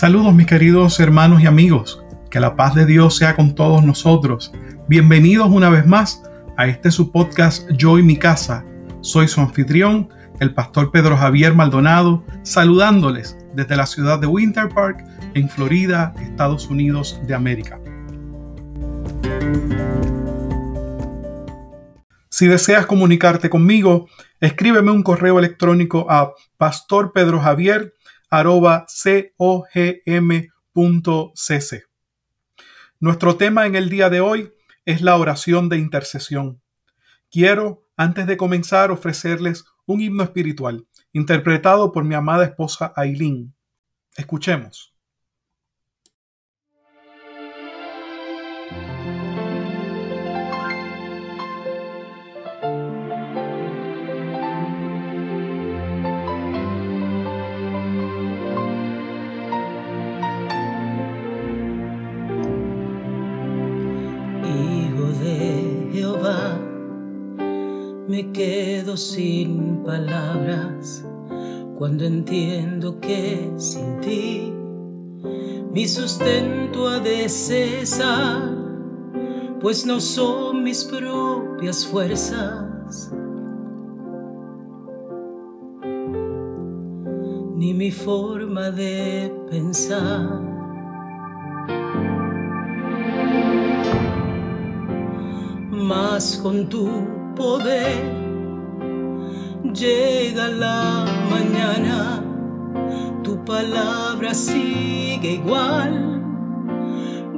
Saludos mis queridos hermanos y amigos, que la paz de Dios sea con todos nosotros. Bienvenidos una vez más a este su podcast Yo y mi casa. Soy su anfitrión, el pastor Pedro Javier Maldonado, saludándoles desde la ciudad de Winter Park, en Florida, Estados Unidos de América. Si deseas comunicarte conmigo, escríbeme un correo electrónico a pastorpedrojavier.cogm.cc. Nuestro tema en el día de hoy es la oración de intercesión. Quiero, antes de comenzar, ofrecerles un himno espiritual interpretado por mi amada esposa Aileen. Escuchemos. Me quedo sin palabras cuando entiendo que sin ti mi sustento ha de cesar, pues no son mis propias fuerzas. Ni mi forma de pensar. Más con tu poder. Llega la mañana, tu palabra sigue igual.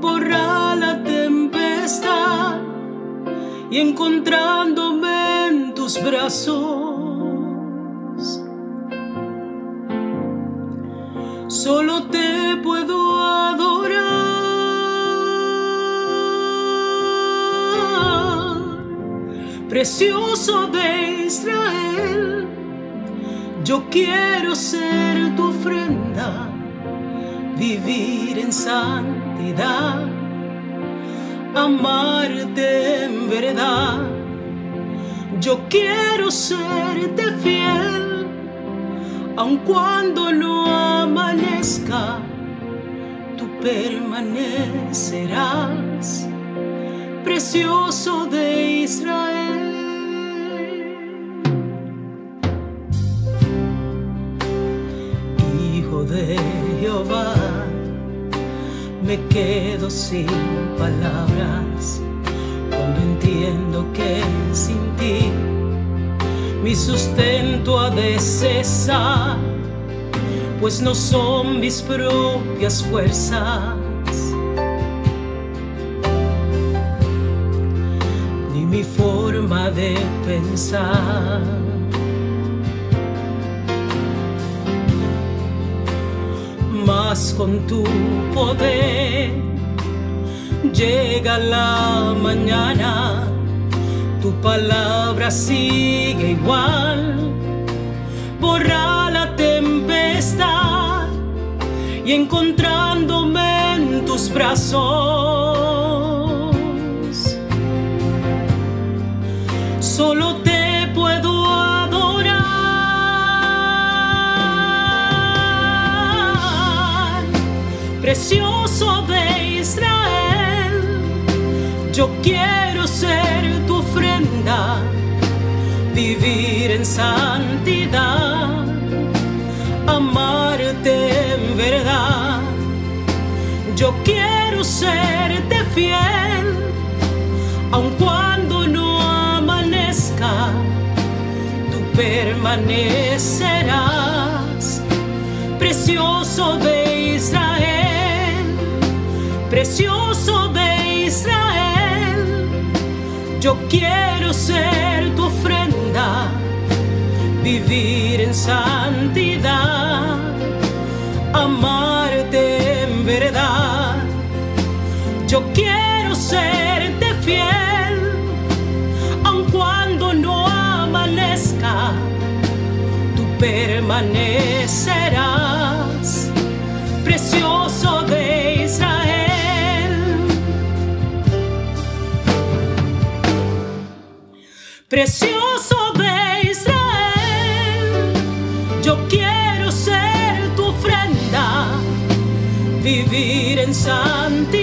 Borra la tempestad y encontrándome en tus brazos. Solo te precioso de Israel, yo quiero ser tu ofrenda, vivir en santidad, amarte en verdad. Yo quiero serte fiel, aun cuando no amanezca, tú permanecerás, precioso de Israel. De Jehová, me quedo sin palabras cuando entiendo que sin ti mi sustento ha de cesar, pues no son mis propias fuerzas. Ni mi forma de pensar con tu poder. Llega la mañana, tu palabra sigue igual. Borra la tempestad y encontrándome en tus brazos. Precioso de Israel, yo quiero ser tu ofrenda, vivir en santidad, amarte en verdad. Yo quiero serte fiel, aun cuando no amanezca, tú permanecerás, precioso de precioso de Israel, yo quiero ser tu ofrenda, vivir en santidad, amarte en verdad. Yo quiero serte fiel, aun cuando no amanezca, tú permanecerás, Precioso de Israel, yo quiero ser tu ofrenda, vivir en santidad.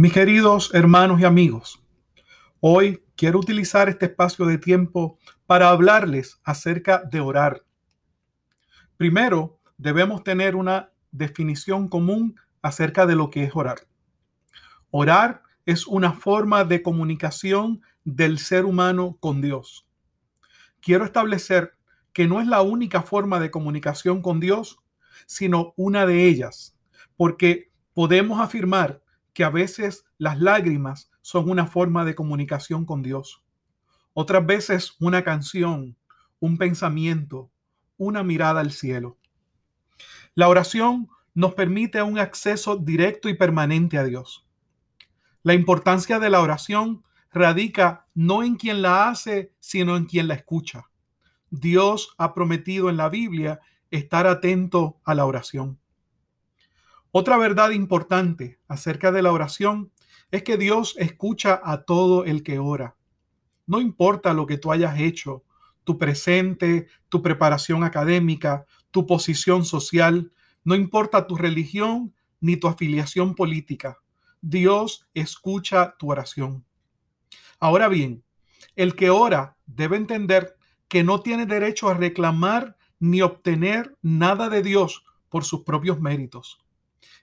Mis queridos hermanos y amigos, hoy quiero utilizar este espacio de tiempo para hablarles acerca de orar. Primero, debemos tener una definición común acerca de lo que es orar. Orar es una forma de comunicación del ser humano con Dios. Quiero establecer que no es la única forma de comunicación con Dios, sino una de ellas, porque podemos afirmar que a veces las lágrimas son una forma de comunicación con Dios. Otras veces una canción, un pensamiento, una mirada al cielo. La oración nos permite un acceso directo y permanente a Dios. La importancia de la oración radica no en quien la hace, sino en quien la escucha. Dios ha prometido en la Biblia estar atento a la oración. Otra verdad importante acerca de la oración es que Dios escucha a todo el que ora. No importa lo que tú hayas hecho, tu presente, tu preparación académica, tu posición social, no importa tu religión ni tu afiliación política. Dios escucha tu oración. Ahora bien, el que ora debe entender que no tiene derecho a reclamar ni obtener nada de Dios por sus propios méritos.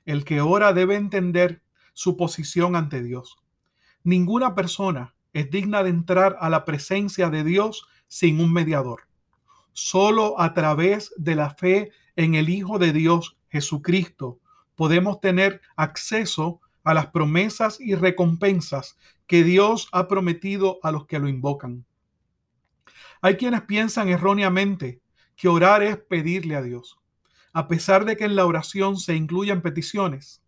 El que ora debe entender su posición ante Dios. Ninguna persona es digna de entrar a la presencia de Dios sin un mediador. Solo a través de la fe en el Hijo de Dios, Jesucristo, podemos tener acceso a las promesas y recompensas que Dios ha prometido a los que lo invocan. Hay quienes piensan erróneamente que orar es pedirle a Dios. A pesar de que en la oración se incluyan peticiones,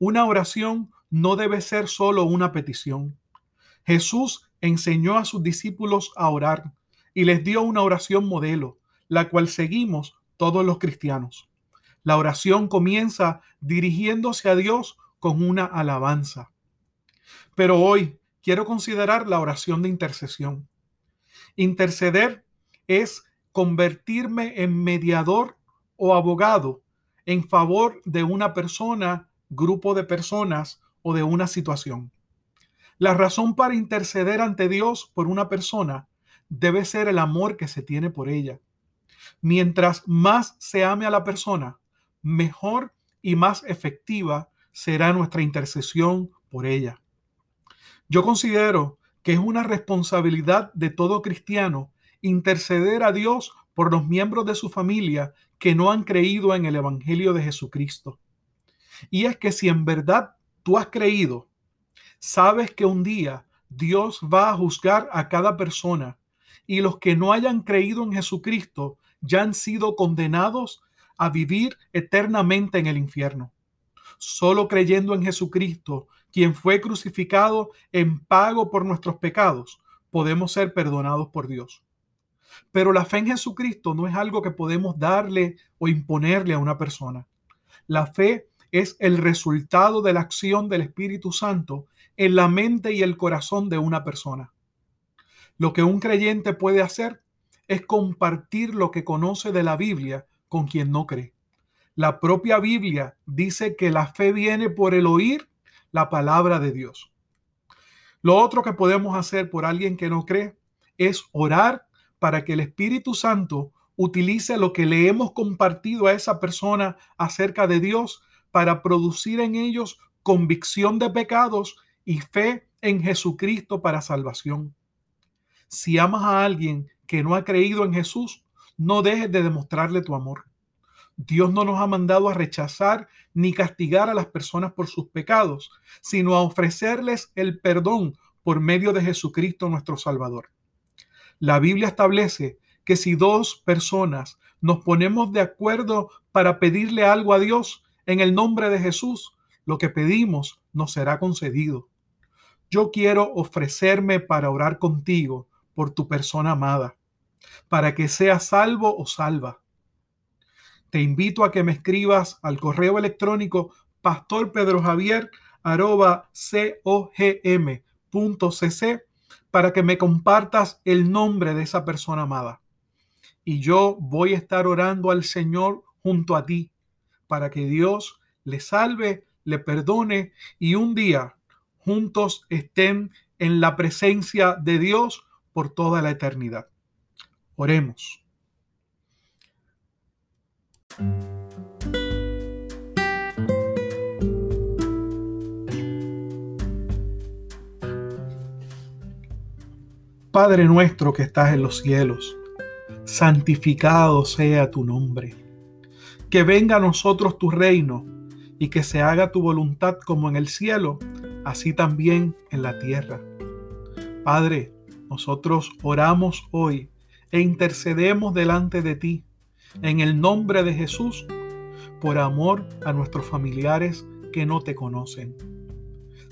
una oración no debe ser solo una petición. Jesús enseñó a sus discípulos a orar y les dio una oración modelo, la cual seguimos todos los cristianos. La oración comienza dirigiéndose a Dios con una alabanza. Pero hoy quiero considerar la oración de intercesión. Interceder es convertirme en mediador o abogado en favor de una persona, grupo de personas o de una situación. La razón para interceder ante Dios por una persona debe ser el amor que se tiene por ella. Mientras más se ame a la persona, mejor y más efectiva será nuestra intercesión por ella. Yo considero que es una responsabilidad de todo cristiano interceder a Dios por los miembros de su familia que no han creído en el Evangelio de Jesucristo. Y es que si en verdad tú has creído, sabes que un día Dios va a juzgar a cada persona y los que no hayan creído en Jesucristo ya han sido condenados a vivir eternamente en el infierno. Solo creyendo en Jesucristo, quien fue crucificado en pago por nuestros pecados, podemos ser perdonados por Dios. Pero la fe en Jesucristo no es algo que podemos darle o imponerle a una persona. La fe es el resultado de la acción del Espíritu Santo en la mente y el corazón de una persona. Lo que un creyente puede hacer es compartir lo que conoce de la Biblia con quien no cree. La propia Biblia dice que la fe viene por el oír la palabra de Dios. Lo otro que podemos hacer por alguien que no cree es orar para que el Espíritu Santo utilice lo que le hemos compartido a esa persona acerca de Dios para producir en ellos convicción de pecados y fe en Jesucristo para salvación. Si amas a alguien que no ha creído en Jesús, no dejes de demostrarle tu amor. Dios no nos ha mandado a rechazar ni castigar a las personas por sus pecados, sino a ofrecerles el perdón por medio de Jesucristo nuestro Salvador. La Biblia establece que si dos personas nos ponemos de acuerdo para pedirle algo a Dios en el nombre de Jesús, lo que pedimos nos será concedido. Yo quiero ofrecerme para orar contigo por tu persona amada, para que sea salvo o salva te invito a que me escribas al correo electrónico pastorpedrojavier.cogm.cc para que me compartas el nombre de esa persona amada. Y yo voy a estar orando al Señor junto a ti para que Dios le salve, le perdone y un día juntos estén en la presencia de Dios por toda la eternidad. Oremos. Padre nuestro que estás en los cielos, santificado sea tu nombre. Que venga a nosotros tu reino y que se haga tu voluntad como en el cielo, así también en la tierra. Padre, nosotros oramos hoy e intercedemos delante de ti en el nombre de Jesús por amor a nuestros familiares que no te conocen.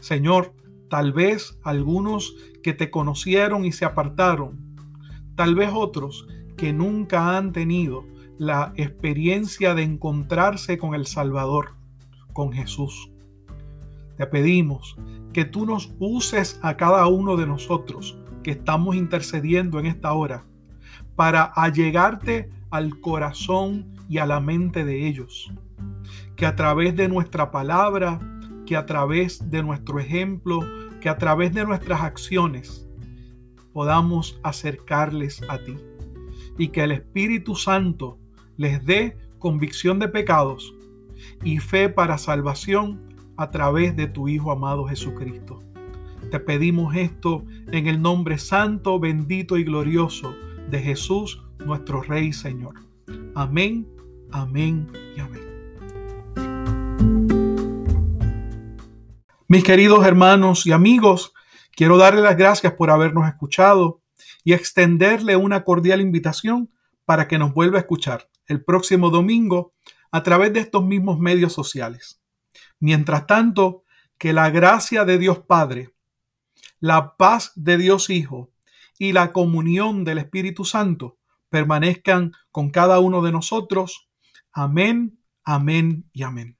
Señor, tal vez algunos que te conocieron y se apartaron, tal vez otros que nunca han tenido la experiencia de encontrarse con el Salvador, con Jesús. Te pedimos que tú nos uses a cada uno de nosotros que estamos intercediendo en esta hora para allegarte al corazón y a la mente de ellos. Que a través de nuestra palabra, que a través de nuestro ejemplo, que a través de nuestras acciones podamos acercarles a ti. Y que el Espíritu Santo les dé convicción de pecados y fe para salvación a través de tu Hijo amado Jesucristo. Te pedimos esto en el nombre santo, bendito y glorioso de Jesús, nuestro Rey y Señor. Amén, amén y amén. Mis queridos hermanos y amigos, quiero darle las gracias por habernos escuchado y extenderle una cordial invitación para que nos vuelva a escuchar el próximo domingo a través de estos mismos medios sociales. Mientras tanto, que la gracia de Dios Padre, la paz de Dios Hijo y la comunión del Espíritu Santo permanezcan con cada uno de nosotros. Amén, amén y amén.